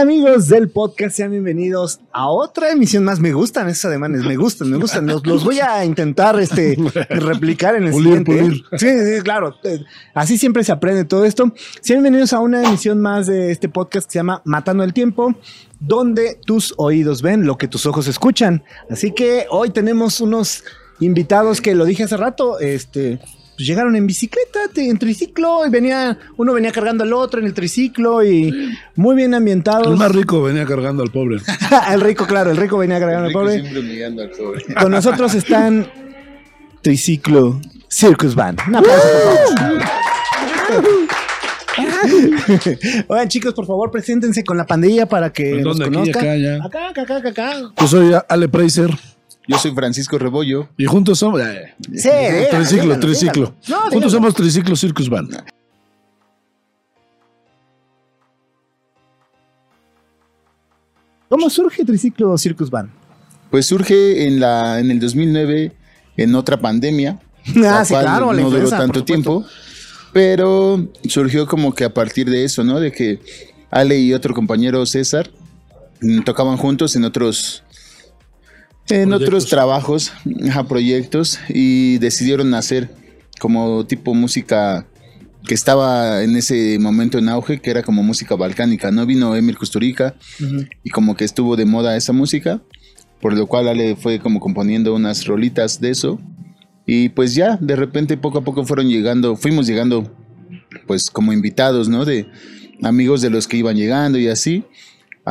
amigos del podcast, sean bienvenidos a otra emisión más. Me gustan esos ademanes, me gustan, me gustan. Los, los voy a intentar este, replicar en el Pulir, siguiente. pulir. Sí, sí, claro. Eh, Así siempre se aprende todo esto. Sean bienvenidos a una emisión más de este podcast que se llama Matando el Tiempo, donde tus oídos ven lo que tus ojos escuchan. Así que hoy tenemos unos invitados que lo dije hace rato, este. Pues llegaron en bicicleta, en triciclo, y venía, uno venía cargando al otro en el triciclo y muy bien ambientados. El más rico venía cargando al pobre. el rico, claro, el rico venía cargando al pobre. Siempre al pobre. Con nosotros están Triciclo Circus Band. Un aplauso, por favor. Oigan, chicos, por favor, preséntense con la pandilla para que ¿En nos dónde? Aquí, conozcan. acá, ya. acá, acá, acá, acá, acá. Yo soy Ale Preiser Yo soy Francisco Rebollo. y juntos somos. eh, Sí, triciclo, dígalo, triciclo. dígalo. No, juntos somos Triciclo Circus Band. ¿Cómo surge Triciclo Circus Band? Pues surge en la en el 2009 en otra pandemia. Ah, sí, claro, la no duró tanto tiempo, pero surgió como que a partir de eso, ¿no? De que Ale y otro compañero César mm, tocaban juntos en otros en Proyectos. otros trabajos, ajá, proyectos y decidieron hacer como tipo música que estaba en ese momento en auge, que era como música balcánica, ¿no? Vino Emil Kusturica y como que estuvo de moda esa música, por lo cual Ale fue como componiendo unas rolitas de eso. Y pues ya, de repente poco a poco fueron llegando, fuimos llegando pues como invitados, ¿no? De amigos de los que iban llegando y así,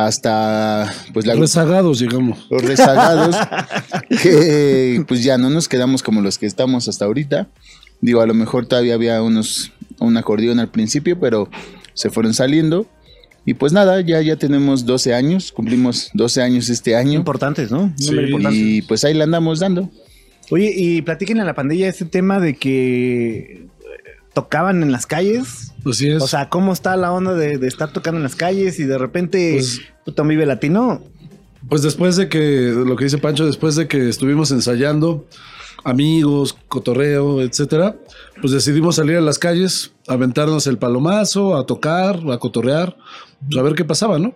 hasta pues la, Rezagados llegamos. los rezagados, que pues ya no nos quedamos como los que estamos hasta ahorita. Digo, a lo mejor todavía había unos, un acordeón al principio, pero se fueron saliendo. Y pues nada, ya, ya tenemos 12 años, cumplimos 12 años este año. Importantes, ¿no? Sí. Y pues ahí la andamos dando. Oye, y platiquen a la pandilla este tema de que tocaban en las calles. Así es. O sea, ¿cómo está la onda de, de estar tocando en las calles y de repente Pues- puta vive latino? Pues después de que, lo que dice Pancho, después de que estuvimos ensayando, amigos, cotorreo, etcétera, pues decidimos salir a las calles, aventarnos el palomazo, a tocar, a cotorrear, pues a ver qué pasaba, ¿no?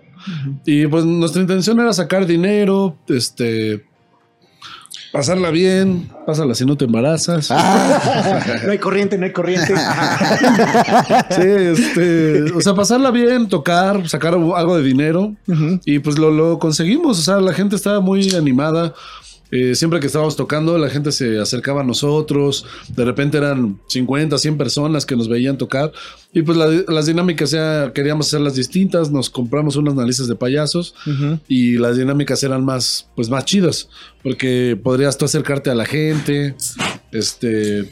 Y pues nuestra intención era sacar dinero, este, pasarla bien, pásala si no te embarazas. No hay corriente, no hay corriente. Sí, este, o sea, pasarla bien, tocar, sacar algo de dinero. Y pues lo, lo conseguimos. O sea, la gente estaba muy animada. Eh, siempre que estábamos tocando, la gente se acercaba a nosotros. De repente eran 50, 100 personas que nos veían tocar. Y pues la- las dinámicas ya queríamos hacerlas distintas. Nos compramos unas narices de payasos y las dinámicas eran más, pues más chidas. Porque podrías tú acercarte a la gente. Este.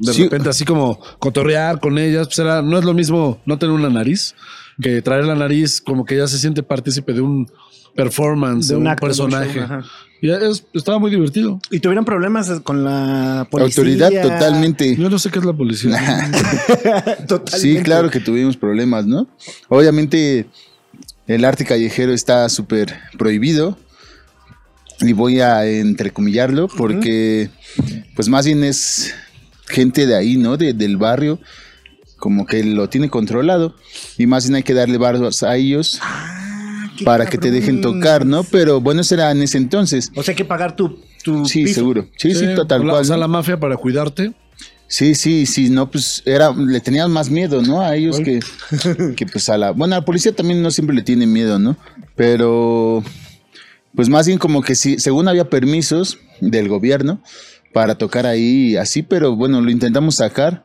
De Sí. repente, así como cotorrear con ellas, pues era, no es lo mismo no tener una nariz que traer la nariz, como que ya se siente partícipe de un performance, de, un, personaje. show. Y es- estaba muy divertido. ¿Y tuvieron problemas con la policía? Autoridad totalmente. Yo no sé qué es la policía. Totalmente. Sí, claro que tuvimos problemas, ¿no? Obviamente el arte callejero está súper prohibido y voy a entrecomillarlo porque pues más bien es gente de ahí, ¿no? De- del barrio como que lo tiene controlado y más bien hay que darle barros a ellos Ah, para que te dejen tocar, ¿no? Pero bueno, eso era en ese entonces. O sea, hay que pagar tu, tu Sí, piso. seguro. Sí, sí, total la, cual. La mafia para cuidarte. Sí, sí, sí, no, pues era, le tenían más miedo, ¿no? A ellos que, que pues a la, bueno, a la policía también no siempre le tiene miedo, ¿no? Pero, pues más bien como que sí, según había permisos del gobierno para tocar ahí así, pero bueno, lo intentamos sacar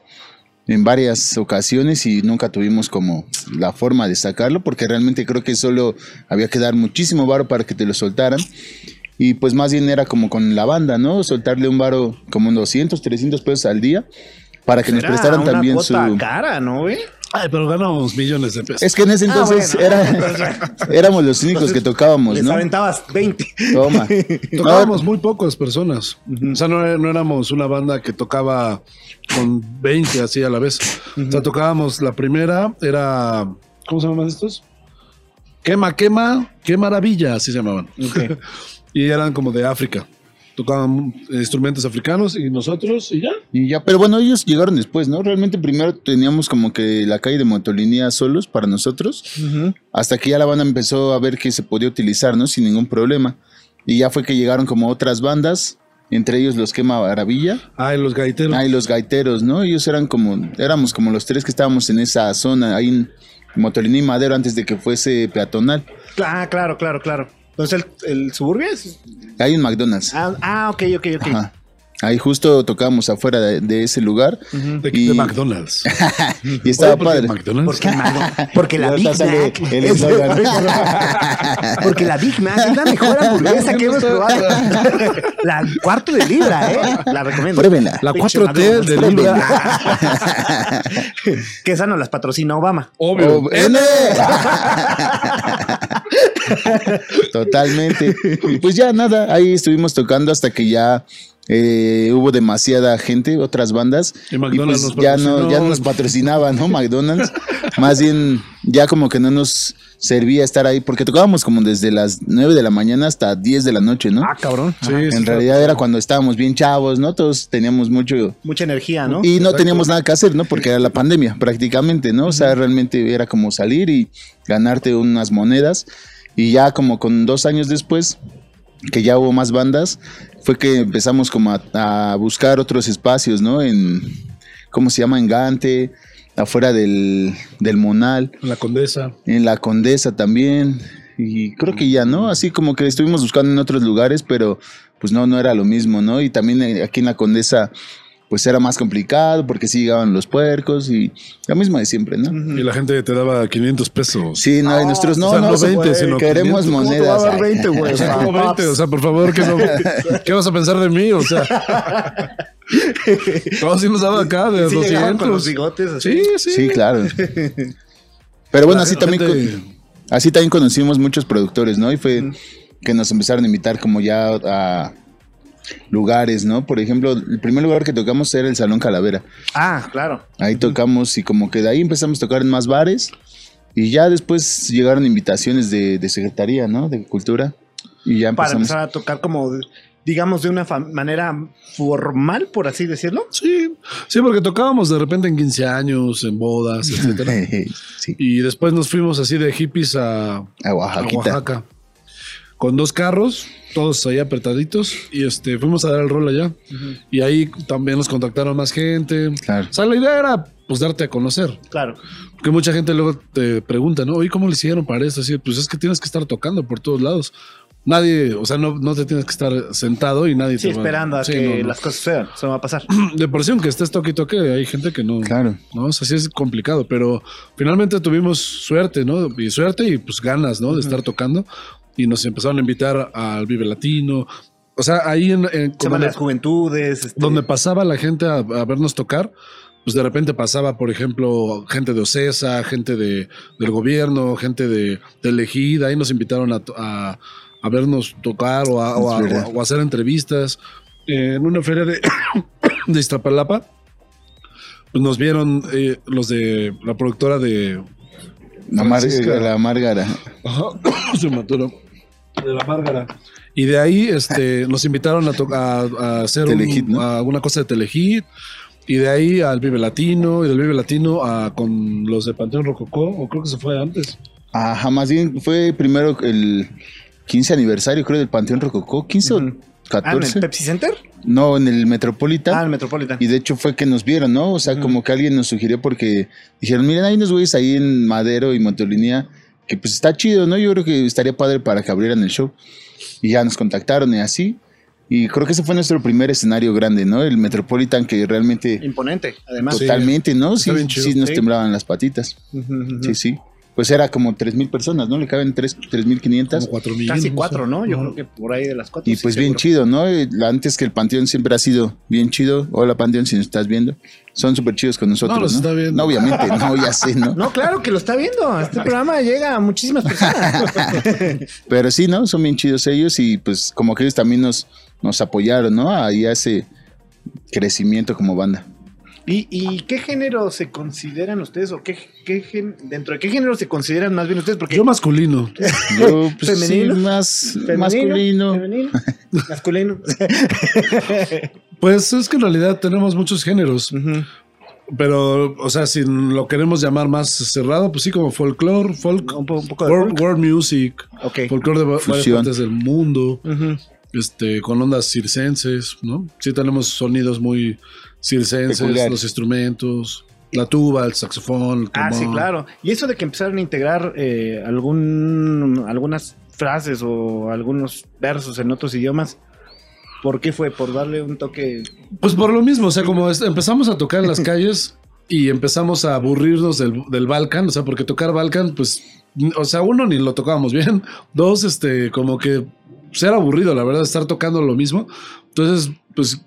en varias ocasiones y nunca tuvimos como la forma de sacarlo, porque realmente creo que solo había que dar muchísimo varo para que te lo soltaran. Y pues más bien era como con la banda, ¿no? Soltarle un varo como 200, 300 pesos al día para que nos prestaran una también su... cara, ¿no, güey? Ay, pero ganamos millones de pesos. Es que en ese Ah, entonces bueno. era, éramos los únicos que tocábamos, Les ¿no? aventabas 20. Toma. Tocábamos muy pocas personas. O sea, no, no éramos una banda que tocaba con 20 así a la vez. O sea, tocábamos la primera, era. ¿Cómo se llaman estos? Quema, quema, qué maravilla, así se llamaban. y eran como de África. Tocaban instrumentos africanos y nosotros y ya. Y ya, pero bueno, ellos llegaron después, ¿no? Realmente primero teníamos como que la calle de motolinía solos para nosotros, hasta que ya la banda empezó a ver que se podía utilizar, ¿no? Sin ningún problema. Y ya fue que llegaron como otras bandas, entre ellos los Quema Maravilla. Ah, y los gaiteros. Ah, y los gaiteros, ¿no? Ellos eran como, éramos como los tres que estábamos en esa zona, ahí en Motolinía y Madero, antes de que fuese peatonal. Ah, claro, claro, claro. Entonces, ¿el, el suburbio es? Hay un McDonald's. Ah, ah, ok, ok, ok. Ajá. Ahí justo tocábamos afuera de, de ese lugar. De, Y- de McDonald's. Y estaba Oye, ¿por qué padre. McDonald's? Porque, Mac- porque la Big Mac. el es- eslogan. porque la Big Mac es la mejor hamburguesa que hemos probado. La cuarto de libra, ¿eh? La recomiendo. Pruébenla. La Pinche 4T McDonald's, de libra. que esa no las patrocina Obama. Obvio. N. Totalmente. Pues ya nada, ahí estuvimos tocando hasta que ya eh, hubo demasiada gente, otras bandas. Y McDonald's pues nos ya no, ya nos patrocinaba, ¿no? McDonald's. Más bien, ya como que no nos servía estar ahí, porque tocábamos como desde las 9 de la mañana hasta 10 de la noche, ¿no? Ah, cabrón. Sí, en sí, realidad era cuando estábamos bien chavos, ¿no? Todos teníamos mucho Mucha energía, ¿no? y no teníamos nada que hacer, ¿no? Porque era la pandemia prácticamente, ¿no? O sea, realmente era como salir y ganarte unas monedas. Y ya como con dos años después, que ya hubo más bandas, fue que empezamos como a, a buscar otros espacios, ¿no? En, ¿cómo se llama? En Gante, afuera del, del Monal, La Condesa. en la Condesa también. Y creo que ya, ¿no? Así como que estuvimos buscando en otros lugares, pero pues no, no era lo mismo, ¿no? Y también eh, aquí en la Condesa, pues era más complicado porque sí llegaban los puercos y lo mismo de siempre, ¿no? Y la gente te daba 500 pesos. Sí, no, y nosotros no, o sea, no, no se 20, puede, sino queremos 500. ¿Cómo te monedas. va a dar Ay. 20, güey? O sea, como 20, o sea, por favor, ¿qué, no- ¿qué vas a pensar de mí? O sea, todos sí nos daba acá de Sí, con los 200. bigotes así. Sí, sí. Sí, claro. Pero bueno, La así también, gente- así también conocimos muchos productores, ¿no? Y fue que nos empezaron a invitar como ya a lugares, ¿no? Por ejemplo, el primer lugar que tocamos era el Salón Calavera. Ah, claro. Ahí tocamos y como que de ahí empezamos a tocar en más bares y ya después llegaron invitaciones de, de Secretaría, ¿no? De Cultura y ya Para empezamos. empezar a tocar como, digamos, de una manera formal, por así decirlo. Sí, sí, porque tocábamos de repente en 15 años, en bodas, etcétera. sí, Y después nos fuimos así de hippies a, a a. Oaxaca. Con dos carros, todos ahí apretaditos. Y este, fuimos a dar el rol allá. Y ahí también nos contactaron más gente. Claro. O sea, la idea era pues darte a conocer. Claro. Porque mucha gente luego te pregunta, ¿no? Oye, ¿cómo le hicieron para esto? Así, pues es que tienes que estar tocando por todos lados. Nadie, o sea, no, no te tienes que estar sentado y nadie Sí, te va- esperando a Sí, que no, no. las cosas sucedan. Eso va a pasar. De por sí, aunque estés toque y toque, hay gente que no. Claro. ¿no? O sea, sí es complicado, pero finalmente tuvimos suerte, ¿no? Y suerte y pues ganas, ¿no? De estar tocando. Y nos empezaron a invitar al Vive Latino. O sea, ahí en, en- donde, las juventudes. este, donde pasaba la gente a, a vernos tocar, pues de repente pasaba, por ejemplo, gente de Ocesa, gente de, del gobierno, gente de, de Elegida. Ahí nos invitaron a, a, a vernos tocar o a, o o hacer entrevistas. Eh, en una feria de, de Iztapalapa, pues nos vieron eh, los de la productora de La, Francisca. la Márgara. Ajá, se me atoró. De la Márgara. Y de ahí este, nos invitaron a, to- a- a hacer un- Telehit, ¿no? a una cosa de Telehit. Y de ahí al Vive Latino. Y del Vive Latino a, con los de Panteón Rococó. O creo que se fue antes. Ajá, más bien fue primero el 15 aniversario, creo, del Panteón Rococó. 15 Ujú. o Ah, en el 14. Pepsi Center. no, en el Metropolitan. Ah, en el Metropolitan. Y de hecho fue que nos vieron, ¿no? O sea, como que alguien nos sugirió porque dijeron, miren, hay unos güeyes ahí en Madero y Motolinía que pues está chido, ¿no? Yo creo que estaría padre para que abrieran el show. Y ya nos contactaron y así. Y creo que ese fue nuestro primer escenario grande, ¿no? El Metropolitan que realmente, Imponente, además. Sí. totalmente, ¿no? Sí, sí nos Sí. temblaban las patitas. Sí, sí. Pues era como 3.000 personas, ¿no? Le caben tres- 3.500. Como cuatro mil. Casi no cuatro, sé. ¿no? Yo creo que por ahí de las cuatro. Y sí, pues bien chido, ¿no? Eh, Antes que el Panteón siempre ha sido bien chido. Hola Panteón, si nos estás viendo. Son súper chidos con nosotros, No, ¿no? está viendo. No, obviamente, no, ya sé, ¿no? No, claro que lo está viendo. Este programa llega a muchísimas personas. Pero sí, ¿no? Son bien chidos ellos y pues como que ellos también nos, nos apoyaron, ¿no? Ahí a ese crecimiento como banda. ¿Y, y qué género se consideran ustedes o qué, qué gen- dentro de qué género se consideran más bien ustedes? Porque Yo masculino. Yo, pues, sí, ¿Femenino? más femenino, masculino. femenino, masculino. Pues es que en realidad tenemos muchos géneros. Pero, o sea, si lo queremos llamar más cerrado, pues sí, como folklore, folk, un, po- un poco de world, folk. world music, Ok. folklore de va- varias Fusión. partes del mundo, este, con ondas circenses, ¿no? Sí tenemos sonidos muy circenses, Peculiares. los instrumentos, la tuba, el saxofón, el Ah, sí, trombón. claro. Y eso de que empezaron a integrar eh, algún, algunas frases o algunos versos en otros idiomas, ¿por qué fue? ¿Por darle un toque? Pues por lo mismo, o sea, como empezamos a tocar en las calles y empezamos a aburrirnos del, del Balkan, o sea, porque tocar Balkan, pues, o sea, uno ni lo tocábamos bien, dos, este, como que pues, era aburrido, la verdad, estar tocando lo mismo. Entonces, pues,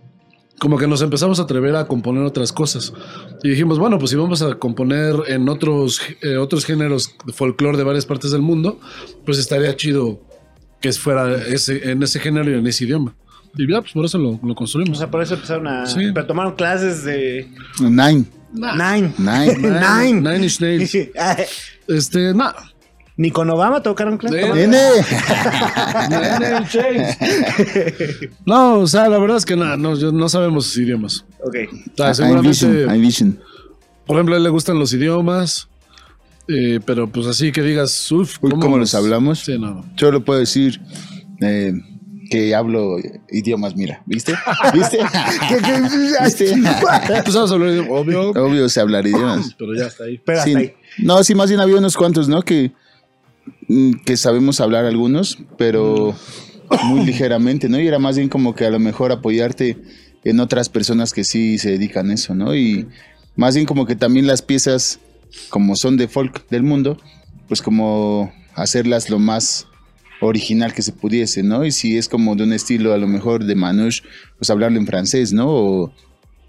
como que nos empezamos a atrever a componer otras cosas. Y dijimos, bueno, pues si vamos a componer en otros, eh, otros géneros de folclore de varias partes del mundo, pues estaría chido que fuera ese, en ese género y en ese idioma. Y ya, pues por eso lo, lo O construimos. sea, por eso empezaron a... Sí. Pero tomaron clases de... Nine. Nine. Nine. Nine. Nine Inch Nails. Este, no. Ni con Obama tocaron clases. Sí. ¿Tomaron- Nene. No, o sea, la verdad es que no, no, yo- no sabemos idiomas. Ok. O sea, I'm seguramente, vision. I'm vision. por ejemplo, a él le gustan los idiomas, eh, pero pues así que digas, uff, Uy, ¿cómo los hablamos? Sí, no. Solo puedo decir eh, que hablo idiomas, mira. ¿Viste? ¿Viste? ¿Viste? Tú sabes hablar idioma, obvio, Obvio sé hablar idiomas. pero ya está ahí. Pero Sí. hasta ahí. No, sí, más bien había unos cuantos, ¿no? Que, que sabemos hablar algunos, pero muy ligeramente, ¿no? Y era más bien como que a lo mejor apoyarte en otras personas que sí se dedican a eso, ¿no? Y más bien como que también las piezas, como son de folk del mundo, pues como hacerlas lo más original que se pudiese, ¿no? Y si es como de un estilo a lo mejor de Manouche, pues hablarlo en francés, ¿no? O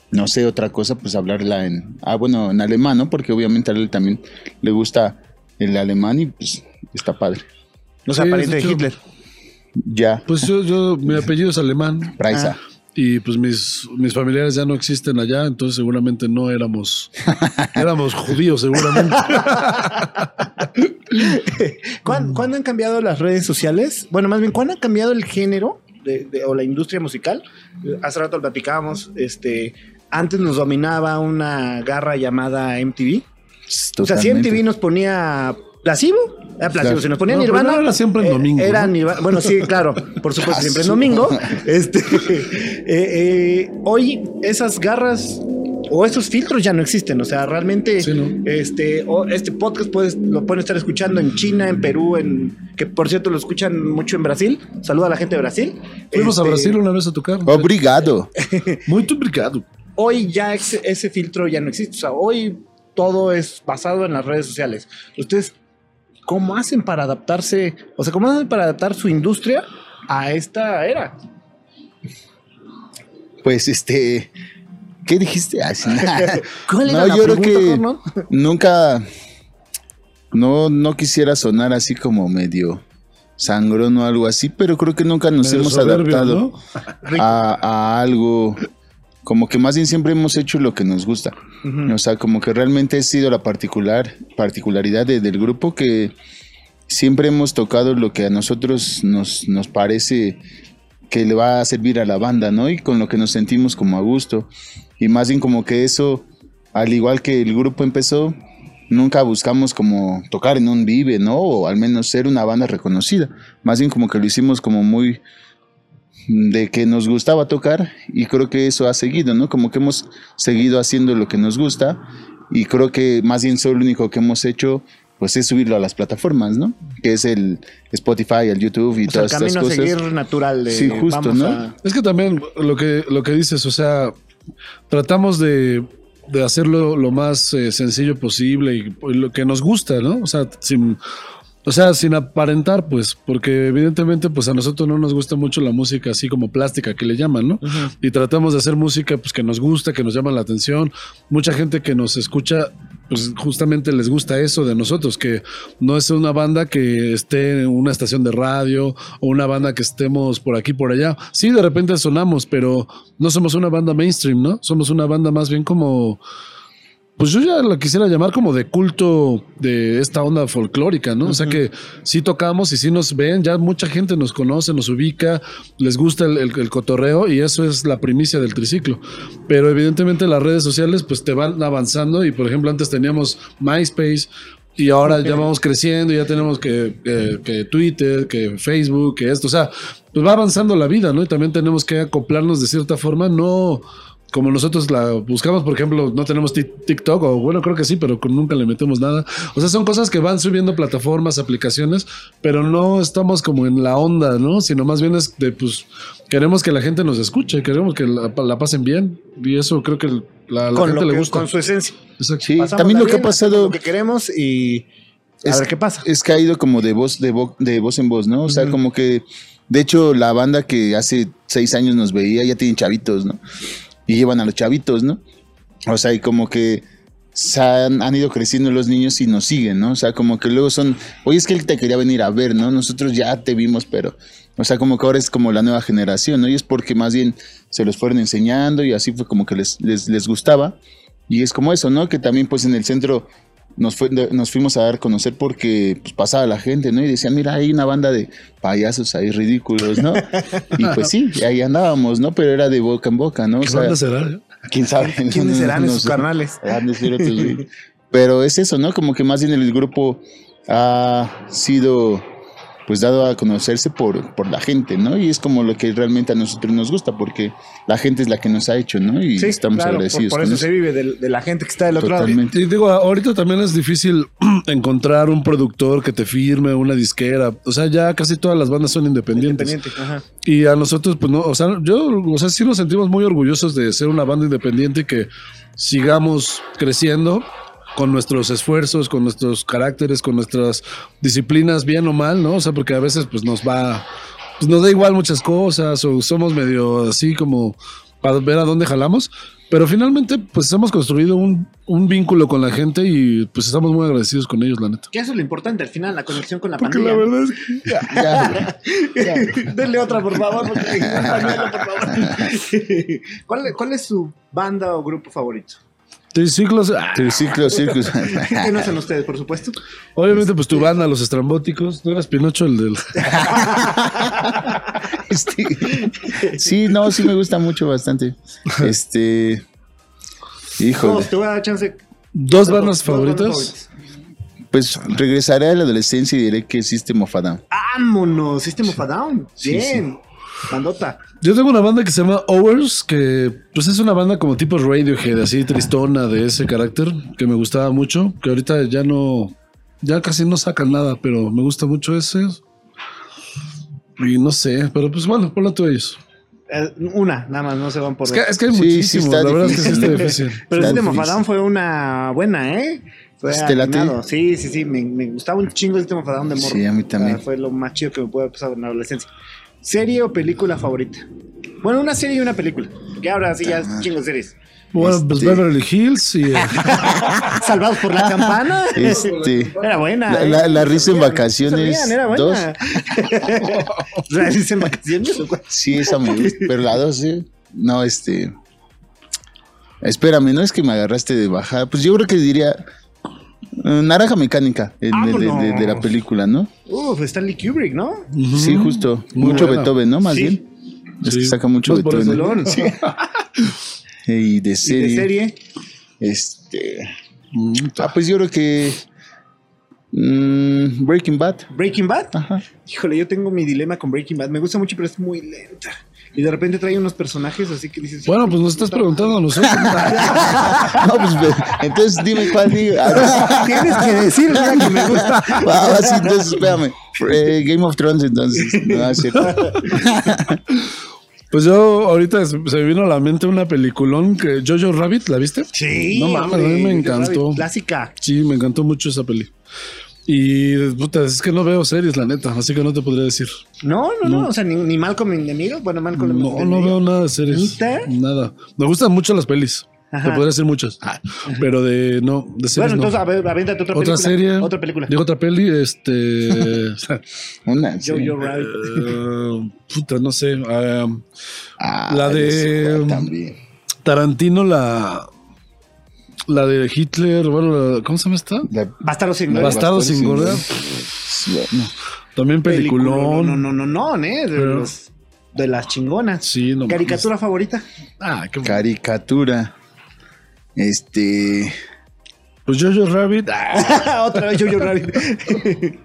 no sé, otra cosa, pues hablarla en, ah, bueno, en alemán, ¿no? Porque obviamente a él también le gusta el alemán y pues está padre. O sea, Sí, pariente de hecho- Hitler. Ya, Pues yo, yo, mi apellido es alemán Praisa. y pues mis, mis familiares ya no existen allá, entonces seguramente no éramos, éramos judíos seguramente. ¿Cuán- ¿Cuándo, han cambiado las redes sociales? Bueno, más bien, ¿cuándo ha cambiado el género de- de- o la industria musical? Hace rato lo platicábamos. Este, antes nos dominaba una garra llamada MTV. O sea, si Totalmente. MTV nos ponía Placebo, era Placebo. Claro. Si nos ponía No, Nirvana. no era siempre en eh, domingo, Era ¿no? Nirvana. Bueno, sí, claro. Por supuesto, siempre en domingo. Este, eh, eh, hoy esas garras o esos filtros ya no existen. O sea, realmente Sí, ¿no? este, o este podcast puedes, lo pueden estar escuchando en China, en Perú, en que por cierto lo escuchan mucho en Brasil. Saluda a la gente de Brasil. Fuimos a Este, Brasil una vez a tocar. Obrigado. Muy complicado. Hoy ya ese, ese filtro ya no existe. O sea, hoy todo es basado en las redes sociales. Ustedes, ¿cómo hacen para adaptarse? O sea, ¿cómo hacen para adaptar su industria a esta era? Pues este, ¿qué dijiste? Ah, sí. ¿Cuál No, yo creo que Arnold? nunca, no, no quisiera sonar así como medio sangrón o algo así, pero creo que nunca nos hemos soberbio, adaptado ¿no? a, a algo, como que más bien siempre hemos hecho lo que nos gusta. Ujú. O sea, como que realmente ha sido la particular, particularidad de- del grupo que siempre hemos tocado lo que a nosotros nos, nos parece que le va a servir a la banda, ¿no? Y con lo que nos sentimos como a gusto. Y más bien como que eso, al igual que el grupo empezó, nunca buscamos como tocar en un vive, ¿no? O al menos ser una banda reconocida. Más bien como que lo hicimos como muy de que nos gustaba tocar y creo que eso ha seguido, ¿no? Como que hemos seguido haciendo lo que nos gusta y creo que más bien solo lo único que hemos hecho pues es subirlo a las plataformas, ¿no? Que es el Spotify, el YouTube y O sea, el todas estas camino a cosas. seguir natural de Sí, justo, vamos ¿no? a- Es que también lo que, lo que dices, o sea, tratamos de, de hacerlo lo más eh, sencillo posible y, pues, lo que nos gusta, ¿no? O sea, sin, o sea, sin aparentar, pues, porque evidentemente, pues a nosotros no nos gusta mucho la música así como plástica que le llaman, ¿no? Y tratamos de hacer música, pues, que nos gusta, que nos llama la atención. Mucha gente que nos escucha pues justamente les gusta eso de nosotros, que no es una banda que esté en una estación de radio o una banda que estemos por aquí, por allá. Sí, de repente sonamos, pero no somos una banda mainstream, ¿no? Somos una banda más bien como pues yo ya la quisiera llamar como de culto de esta onda folclórica, ¿no? O sea que sí tocamos y sí nos ven, ya mucha gente nos conoce, nos ubica, les gusta el, cotorreo y eso es la primicia del triciclo. Pero evidentemente las redes sociales pues te van avanzando y por ejemplo antes teníamos MySpace, y ahora ya vamos creciendo, ya tenemos que, que, Twitter, que Facebook, que esto, o sea, pues va avanzando la vida, ¿no? Y también tenemos que acoplarnos de cierta forma, no, como nosotros la buscamos, por ejemplo, no tenemos TikTok, o bueno, creo que sí, pero nunca le metemos nada. O sea, son cosas que van subiendo plataformas, aplicaciones, pero no estamos como en la onda, ¿no? Sino más bien es de, pues, queremos que la gente nos escuche, queremos que la, pasen bien, y eso creo que la, la gente le gusta. Con su esencia. Sí, también lo que ha pasado. Lo que queremos y. A ver qué pasa. Es que ha ido como de voz, de, de voz en voz, ¿no? O sea, como que. De hecho, la banda que hace seis años nos veía ya tienen chavitos, ¿no? Y llevan a los chavitos, ¿no? O sea, y como que se han, ido creciendo los niños y nos siguen, ¿no? O sea, como que luego son, oye, es que él te quería venir a ver, ¿no? Nosotros ya te vimos, pero, o sea, como que ahora es como la nueva generación, ¿no? Y es porque más bien se los fueron enseñando y así fue como que les, les, gustaba. Y es como eso, ¿no? Que también pues en el centro nos, fue, nos fuimos a dar a conocer porque pues, pasaba la gente, ¿no? Y decían, mira, hay una banda de payasos ahí ridículos, ¿no? y pues sí, ahí andábamos, ¿no? Pero era de boca en boca, ¿no? ¿Qué banda será? ¿Quién sabe? ¿Quiénes serán esos carnales? Pero es eso, ¿no? Como que más bien el grupo ha sido pues dado a conocerse por, por la gente, ¿no? Y es como lo que realmente a nosotros nos gusta, porque la gente es la que nos ha hecho, ¿no? Y estamos agradecidos. Por, eso, se vive de, la gente que está del otro lado. Y digo, ahorita también es difícil encontrar un productor que te firme, una disquera. O sea, ya casi todas las bandas son independientes. Independiente, ajá. Y a nosotros, pues no, o sea, yo, o sea, sí nos sentimos muy orgullosos de ser una banda independiente y que sigamos creciendo con nuestros esfuerzos, con nuestros caracteres, con nuestras disciplinas, bien o mal, ¿no? O sea, porque a veces pues nos va, pues nos da igual muchas cosas o somos medio así como para ver a dónde jalamos. Pero finalmente, pues hemos construido un, vínculo con la gente y pues estamos muy agradecidos con ellos, la neta. Que eso es lo importante al final, la conexión con la porque la verdad es que. Ya, Denle otra, por favor. por favor. ¿Cuál, ¿Cuál es su banda o grupo favorito? Triciclos. Ah. Triciclos, circus. ¿Qué no hacen ustedes, por supuesto? Obviamente, pues tu banda, los estrambóticos. ¿No eras Pinocho el del.? este, sí, no, sí me gusta mucho bastante. Este. Híjole. te voy a dar chance. ¿Dos bandas favoritas? Pues regresaré a la adolescencia y diré que System of a Down. ¡Vámonos! System of a Down. Bien. Bandota. Yo tengo una banda que se llama Hours, que pues es una banda como tipo Radiohead, así tristona de ese carácter, que me gustaba mucho, que ahorita ya no, ya casi no sacan nada, pero me gusta mucho ese. Y no sé, pero pues bueno, ponlo tú ellos. Eh, una, nada más, no se van por. Es que, es que hay muchísimos, la verdad es que sí está difícil. Pero este Mofadán fue una buena, ¿eh? Fue Sí, sí, sí, me, me, gustaba un chingo este Mofadán de morro. Sí, a mí también. fue lo más chido que me puede pasar en la adolescencia. ¿Serie o película favorita? Bueno, una serie y una película. Que ahora sí ya es chingo series. Bueno, pues este- Beverly Hills y. Eh, Salvados por la campana. Este, era buena. La, ¿eh? la, risa en vacaciones. era buena. Dos. ¿La risa en vacaciones? Sí, esa me gusta. Pero la dos, sí. No, este. Espérame, no es que me agarraste de bajada. Pues yo creo que diría. Eh, naranja mecánica de, la película, ¿no? Uf, Stanley Kubrick, ¿no? Sí, justo. mucho Beethoven, ¿no? Más bien. Es que saca mucho Beethoven. Sí. y de serie. ¿Y de serie? Este. Ah, pues yo creo que. Mm, Breaking Bad. ¿Breaking Bad? Ajá. Híjole, yo tengo mi dilema con Breaking Bad. Me gusta mucho, pero es muy lenta. Y de repente trae unos personajes así que dices. Bueno, pues nos estás preguntando a nosotros. no, pues entonces dime cuál digo. Tienes que decir la que me gusta. Ah, sí, entonces espérame. Eh, Game of Thrones, entonces. No, es cierto. Pues yo ahorita se me vino a la mente una peliculón que Jojo Rabbit, ¿la viste? Sí. No mames, a mí me encantó. clásica. Sí, me encantó mucho esa peli. Y puta, es que no veo series, la neta, así que no te podría decir. No, no, no, o sea, ni, ni Malcolm in the Middle, bueno, Malcolm No, no veo nada de series. Nada. Me gustan mucho las pelis. Te podría decir muchas. Ah, pero de no, de series Bueno, entonces, no. a ver, avéntate otra, Otra película. serie. Otra película. Digo otra peli, este. Una. Jojo Rabbit. eh, puta, no sé. ah, Ah, La de- También. Tarantino, la. La de Hitler, bueno, la- ¿cómo se llama esta? Bastardo sin gloria. Bastardo sin gloria. Bueno, También peliculón. No, no, no, no, no, ¿eh? De, los- de las chingonas. Sí, no ¿Caricatura favorita? Ah, qué caricatura. Este. Pues Jojo Rabbit. ah, Otra vez Jojo Rabbit.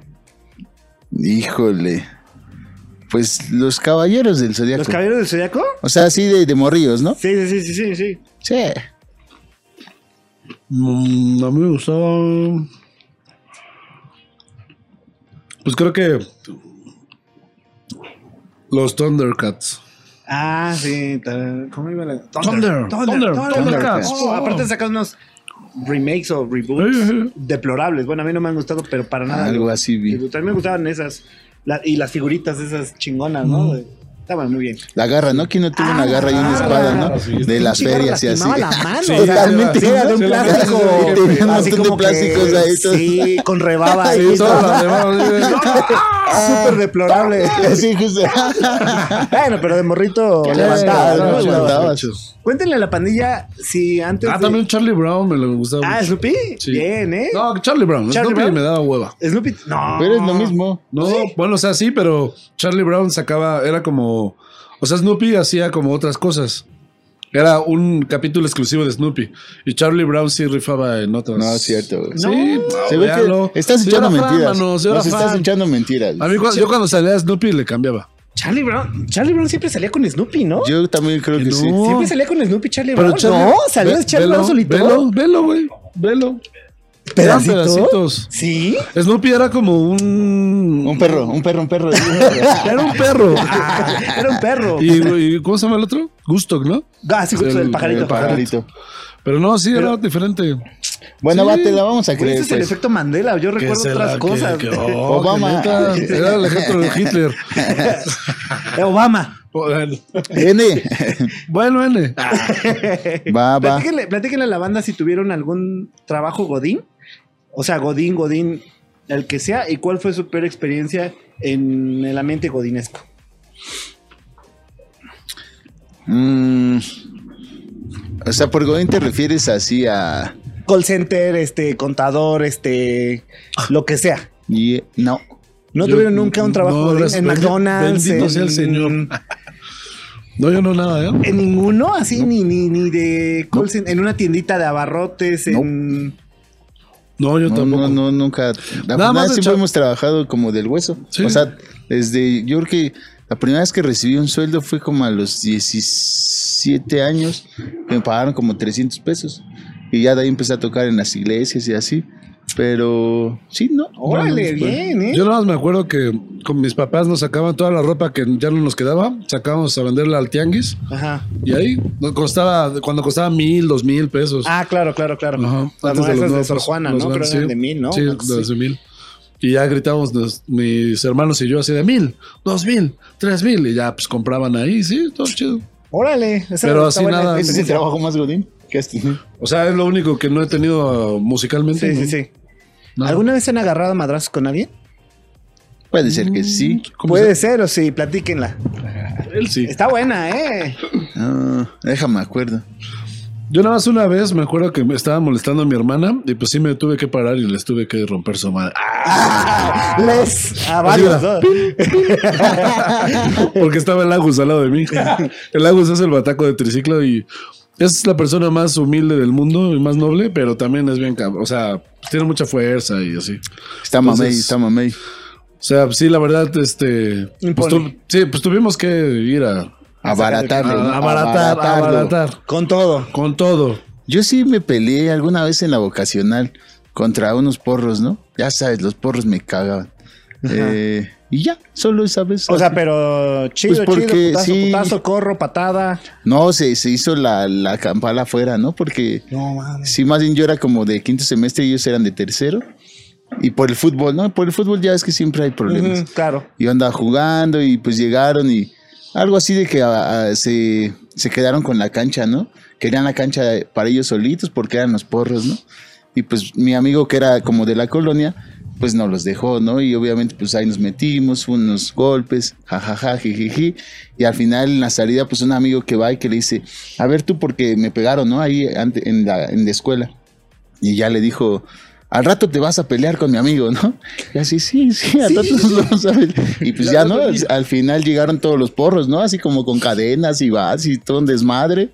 Híjole. Pues los caballeros del zodiaco. ¿Los caballeros del Zodiaco? O sea, así de, de morrillos, ¿no? Sí, sí, sí, sí, sí. Sí. Mm, a mí me gustaba. Pues creo que. Los Thundercats. Ah, sí. ¿Cómo iba la? Thunder, Thunder, Thundercats. Oh, aparte sacan unos remakes o reboots deplorables. Bueno, a mí no me han gustado, pero para nada. Algo así vi. También me gustaban esas. la- y las figuritas esas chingonas, ¿no? De- Estaban muy bien. La garra, ¿no? ¿Quién no tuvo una Ah, garra y una espada, no? Sí, De las Pinche garra ferias y así. la mano. Sí, totalmente. sí, era de un plástico. Tenía un montón de que- ahí, todo. Sí, con rebaba ahí. Sí, todas las demás, Súper deplorable. Sí, justo. bueno, pero de morrito levantaba, ¿no? ya, levantabas. Cuéntenle a la pandilla si antes. Ah, de- también Charlie Brown me lo gustaba. Ah, mucho. Snoopy. Sí. Bien, ¿eh? No, Charlie Brown. Charlie Snoopy Brown. me daba hueva. Snoopy. No. Pero es lo mismo. No, bueno, o sea, sí, pero Charlie Brown sacaba, era como, o sea, Snoopy hacía como otras cosas. Era un capítulo exclusivo de Snoopy. Y Charlie Brown sí rifaba en otras. No, es cierto. güey. Sí, No. Se ve que estás Sí, echando mentiras. mano, sí, era Nos estás echando mentiras. A mí, cuando- yo cuando salía Snoopy le cambiaba. Charlie Brown. Charlie Brown siempre salía con Snoopy, ¿no? Yo también creo que Que sí. Siempre salía con Snoopy Charlie Pero Brown. Charlie- no, salía ve- Charlie velo, Brown solito. Velo, velo, güey. Velo. ¿Pedacito? Eran pedacitos. Sí. Snoopy era como un. Un perro, un perro, un perro. Era un perro. Ah, era un perro. y, y ¿cómo se llama el otro? Gusto, ¿no? Ah, sí, justo El- el pajarito. El pajarito. Pero no, sí, era diferente. Bueno, Sí. va, te la vamos a creer. ese es el efecto Mandela. Yo recuerdo otras la- cosas. que- que- oh, Obama. que neta, Era el ejemplo de Hitler. Obama. N. Bueno, N. Va, va. Platíquenle, platíquenle a la banda si tuvieron algún trabajo Godín. O sea, Godín, Godín, el que sea. ¿Y cuál fue su peor experiencia en el ambiente godinesco? Mm. O sea, por Godín te refieres así a. Call center, este, contador, este, lo que sea. no. ¿No Yo- tuvieron nunca un trabajo no, Godín? en McDonald's? bendito en, sea el Señor. No, yo no nada, ¿eh? En ninguno, así, ni, ni, ni de call center, en una tiendita de abarrotes, en... No, yo No, tampoco. no, no, nunca. La Nada más siempre hemos trabajado como del hueso. Sí. O sea, desde. Yo creo que la primera vez que recibí un sueldo fue como a los 17 años, me pagaron como 300 pesos. Y ya de ahí empecé a tocar en las iglesias y así. Pero sí, no. Órale, no, bien, ¿eh? Yo nada más me acuerdo que con mis papás nos sacaban toda la ropa que ya no nos quedaba, sacábamos a venderla al tianguis Ajá. y ahí nos costaba, cuando costaba mil, dos mil pesos. Ah, claro, claro, claro. Ajá, Las antes de los de Sor Juana, ¿no? los Creo que eran sí. de mil, ¿no? Sí, de mil. Y ya gritábamos nos- mis hermanos y yo así de mil, dos mil, tres mil. Y ya pues compraban ahí, sí, todo chido. Órale. esa Pero así buena. nada. Ese es el trabajo más godín que tenido. O sea, es lo único que no he tenido musicalmente. Sí, ¿no? sí, sí. No. ¿Alguna vez se han agarrado a madrazos con alguien? Puede ser que sí. ¿Cómo Puede se- ser, o sí, platíquenla. Él sí. Está buena, ¿eh? Ah, déjame acuerdo. Yo nada más una vez me acuerdo que me estaba molestando a mi hermana y pues sí me tuve que parar y les tuve que romper su madre. Ah, Les a varios, ¿no? Porque estaba el Agus al lado de mí. El Agus es el bataco de triciclo y es la persona más humilde del mundo y más noble, pero también es bien, cab- o sea, tiene mucha fuerza y así. Está mamey, Entonces- está mamey. O sea, sí, la verdad, este, pues, tu- sí, pues tuvimos que ir a, Abaratarlo. ¿no? a abaratar, a Abaratarlo. abaratar Con todo. con todo. Yo sí me peleé alguna vez en la vocacional contra unos porros, ¿no? Ya sabes, los porros me cagaban. Eh, y ya, solo esa vez. O sea, pero chido, Pues porque chido, putazo, sí. putazo, corro, patada. No, se, se hizo la, la campala afuera, ¿no? Porque No mames. sí, más bien yo era como de quinto semestre y ellos eran de tercero. Y por el fútbol, ¿no? Por el fútbol ya es que siempre hay problemas. Ujú, claro. Yo andaba jugando y pues llegaron y algo así de que ah, ah, se se quedaron con la cancha, ¿no? Querían la cancha para ellos solitos porque eran los porros, ¿no? Y pues mi amigo que era como de la colonia, pues no los dejó, ¿no? Y obviamente pues ahí nos metimos, unos golpes, jajaja, jijiji. Y al final en la salida pues un amigo que va y que le dice, a ver tú porque me pegaron, ¿no? Ahí en la, en la escuela. Y ya le dijo, al rato te vas a pelear con mi amigo, ¿no? Y así, sí, sí, al rato nos vamos a. Y pues ya, ¿no? Al, final llegaron todos los porros, ¿no? Así como con cadenas y vas y todo un desmadre.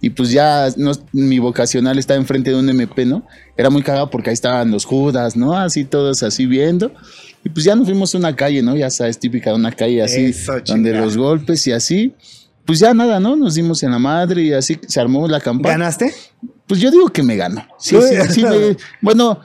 Y pues ya no, mi vocacional estaba enfrente de un MP, ¿no? Era muy cagado porque ahí estaban los judas, ¿no? Así todos así viendo. Y pues ya nos fuimos a una calle, ¿no? Ya sabes, típica de una calle así, donde los golpes y así. Pues ya nada, ¿no? Nos dimos en la madre y así se armó la campaña. ¿Ganaste? Pues yo digo que me ganó. Sí, sí, sí. bueno,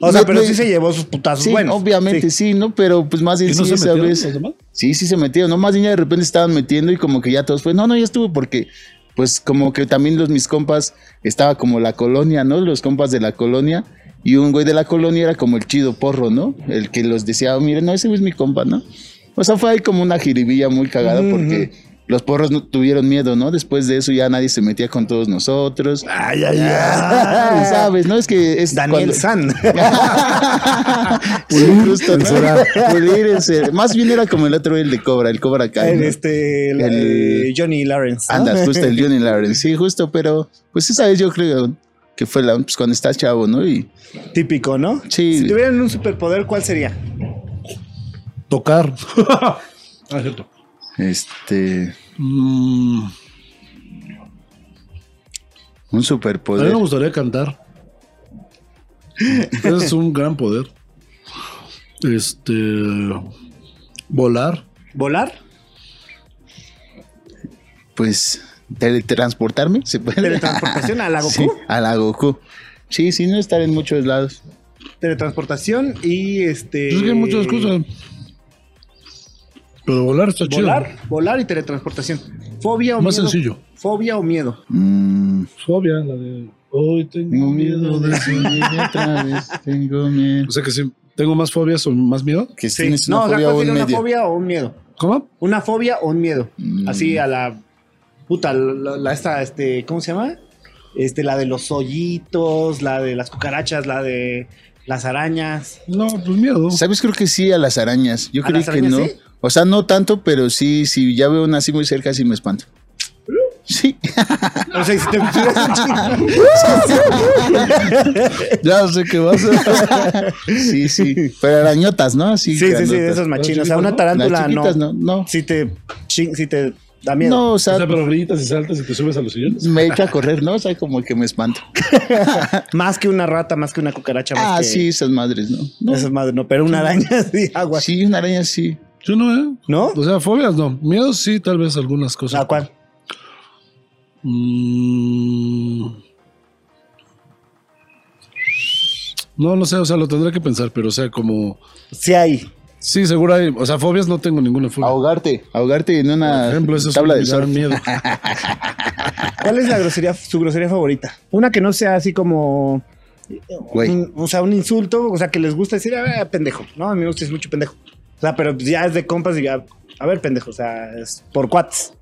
o sea, pero sí se llevó sus putazos sí, Obviamente sí. ¿no? Pero pues más bien sí esa vez. Sí, sí se metieron, ¿no? Más bien de repente estaban metiendo y como que ya todos fue, no, no, ya estuvo porque pues como que también los mis compas estaba como la colonia, ¿no? Los compas de la colonia y un güey de la colonia era como el chido porro, ¿no? El que los decía, oh, miren, no, ese güey es mi compa, ¿no? O sea, fue ahí como una jiribilla muy cagada porque los porros no tuvieron miedo, ¿no? Después de eso ya nadie se metía con todos nosotros. Ay, ay, ay. ¿Sabes? No es que es Daniel San. justo, ¿no? Más bien era como el otro, el de Cobra, el Cobra acá. El, este, el, Johnny Lawrence. Anda, justo el Johnny Lawrence. Sí, justo, pero pues esa vez yo creo que fue la, pues cuando estás chavo, ¿no? Y típico, ¿no? Sí. Si tuvieran un superpoder, ¿cuál sería? Tocar. ah, cierto. Este. Mm. Un superpoder. A mí me gustaría cantar. es un gran poder. Este. Volar. ¿Volar? Pues. Teletransportarme, ¿se puede? Teletransportación a la Goku. Sí, a la Goku. Sí, sí, no estar en muchos lados. Teletransportación y este. Es que hay muchas cosas. Pero volar está chido. Volar, volar y teletransportación. ¿Fobia o Más miedo? sencillo. ¿Fobia o miedo? Mm, Fobia, la de. Hoy tengo, tengo miedo de subir otra vez. Tengo miedo. O sea que si tengo más fobias o más miedo. Que Sí. tienes No, una o sea, fobia ¿cuál o un una medio. fobia o un miedo? ¿Cómo? Una fobia o un miedo. Mm. Así a la puta, la, la esta, este, ¿cómo se llama? Este, la de los hoyitos, la de las cucarachas, la de las arañas. No, pues miedo. ¿Sabes? Creo que sí a las arañas. Yo ¿A creí las que arañas no. sí? O sea, no tanto, pero sí, si ya veo una así muy cerca, sí me espanto. Sí. O sea, si te pusieras un chingo- Ya sé qué va a sí, sí. Pero arañotas, ¿no? Así Sí, sí, sí, de esos machinos. O sea, una tarántula no. no. No, Si te, si te da miedo. no o O sea, sea, pero brillitas y saltas y te subes a los sillones. me echo a correr, ¿no? O sea, como que me espanto. Más que una rata, más que una cucaracha. Más Ah, que... sí, esas madres, ¿no? No. Esas madres, no, pero una araña sí, agua. Sí, una araña sí. Yo no, ¿eh? ¿No? O sea, fobias no. Miedos sí, tal vez algunas cosas. ¿A cuál? Mm. No, no sé, o sea, lo tendré que pensar, pero o sea, como. Sí hay. Sí, seguro hay. O sea, fobias no tengo ninguna fobia. Ahogarte, ahogarte en Por una ejemplo, eso es tabla un de gran surf. miedo. ¿Cuál es la grosería, su grosería favorita? Una que no sea así como. Güey. un- o sea, un insulto, o sea, que les gusta decir, a ver, pendejo. No, a mí me gusta decir mucho pendejo. O sea, pero ya es de compas y ya, a ver, pendejo. O sea, es por cuates.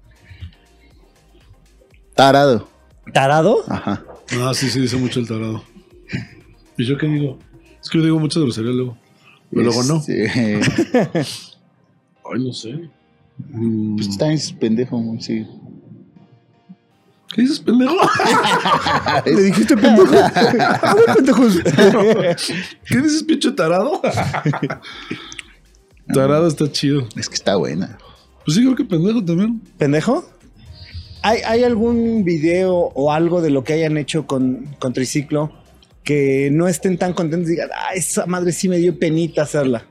Tarado. ¿Tarado? Ajá. Ah, sí, sí, dice mucho el tarado. ¿Y yo qué digo? Es que yo digo mucho grosería luego. Pero luego no. Este, Ay, no sé. Mm, pues está en pendejo, sí. ¿Qué dices, pendejo? Le dijiste pendejo. a ver, pendejos. ¿Qué dices, pinche tarado? Tarado está chido. Es que está buena. Pues sí, creo que pendejo también. ¿Pendejo? ¿Hay, ¿Hay algún video o algo de lo que hayan hecho con, con Triciclo que no estén tan contentos y digan, ah, esa madre sí me dio penita hacerla?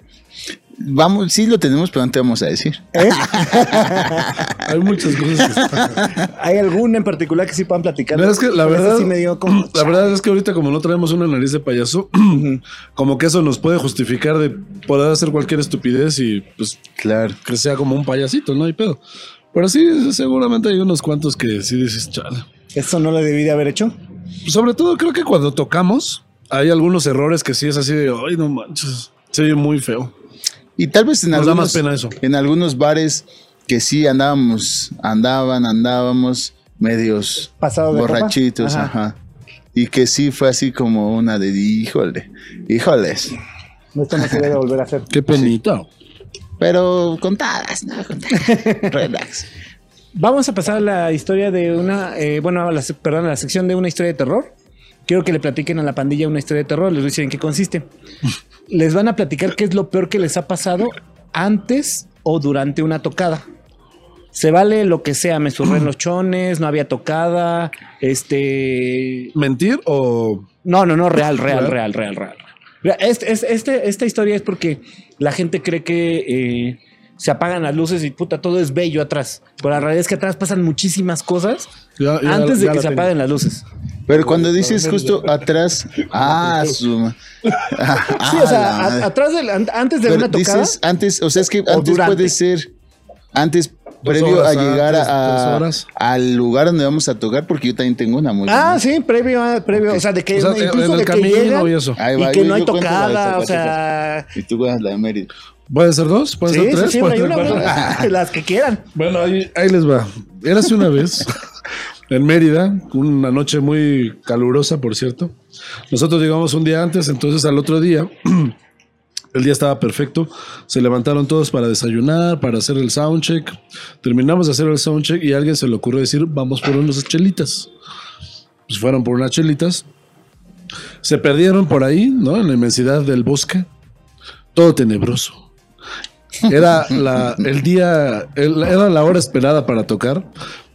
Vamos, sí lo tenemos, pero no te vamos a decir. ¿Eh? Hay muchas cosas que ¿Hay alguna en particular que sí puedan platicar? Es que la verdad, sí me dio como... la verdad es que ahorita como no traemos una nariz de payaso, como que eso nos puede justificar de poder hacer cualquier estupidez y pues Claro. que sea como un payasito, no hay pedo. Pero sí, seguramente hay unos cuantos que sí dices, chale. Eso no lo debí de haber hecho. Sobre todo creo que cuando tocamos hay algunos errores que sí es así de, ay, no manches, se oye muy feo. Y tal vez en Nos da algunos, más pena eso. en algunos bares que sí andábamos, andaban, andábamos, medios Pasado de borrachitos, Ajá. ajá. Y que sí fue así como una de, híjole, híjoles. No, Esto no se debe volver a hacer. Qué penita. Pero contadas, ¿no? Contadas. Relax. Vamos a pasar a la historia de una, eh, bueno, a la, perdón, a la sección de una historia de terror. Quiero que le platiquen a la pandilla una historia de terror. Les voy a decir en qué consiste. Les van a platicar qué es lo peor que les ha pasado antes o durante una tocada. Se vale lo que sea, me surré en los chones, no había tocada, este... ¿Mentir o.? No, no, no, real, real, ¿Real? real, real, Este, es- este- esta historia es porque la gente cree que eh, se apagan las luces y puta, todo es bello atrás. Pero la realidad es que atrás pasan muchísimas cosas Ya- ya- antes de ya que se apaguen las luces. Pero cuando dices justo atrás, ah, su. Ah, Sí, o sea, a- atrás de la- an- antes de Pero una tocada. dices antes, o sea, es que antes durante. puede ser antes Dos previo horas a llegar antes, a- al lugar donde vamos a tocar, porque yo también tengo una muy Ah, sí, previo, a- previo, o sea, de que O sea, incluso de que llegan y eso. Ahí y va, que yo- no hay tocada, o sea, Y tú cuentas la de Mérida. ¿Pueden ser dos? ¿Pueden sí, ser sí, tres? sí, una ¿Pueden una, ser una, cuatro? las que quieran. Bueno, ahí, ahí les va. Érase una vez en Mérida, una noche muy calurosa, por cierto. Nosotros llegamos un día antes, entonces al otro día, el día estaba perfecto. Se levantaron todos para desayunar, para hacer el soundcheck. Terminamos de hacer el soundcheck y a alguien se le ocurrió decir, vamos por unas chelitas. Pues fueron por unas chelitas. Se perdieron por ahí, ¿no? En la inmensidad del bosque. Todo tenebroso. Era la, el día, era la hora esperada para tocar.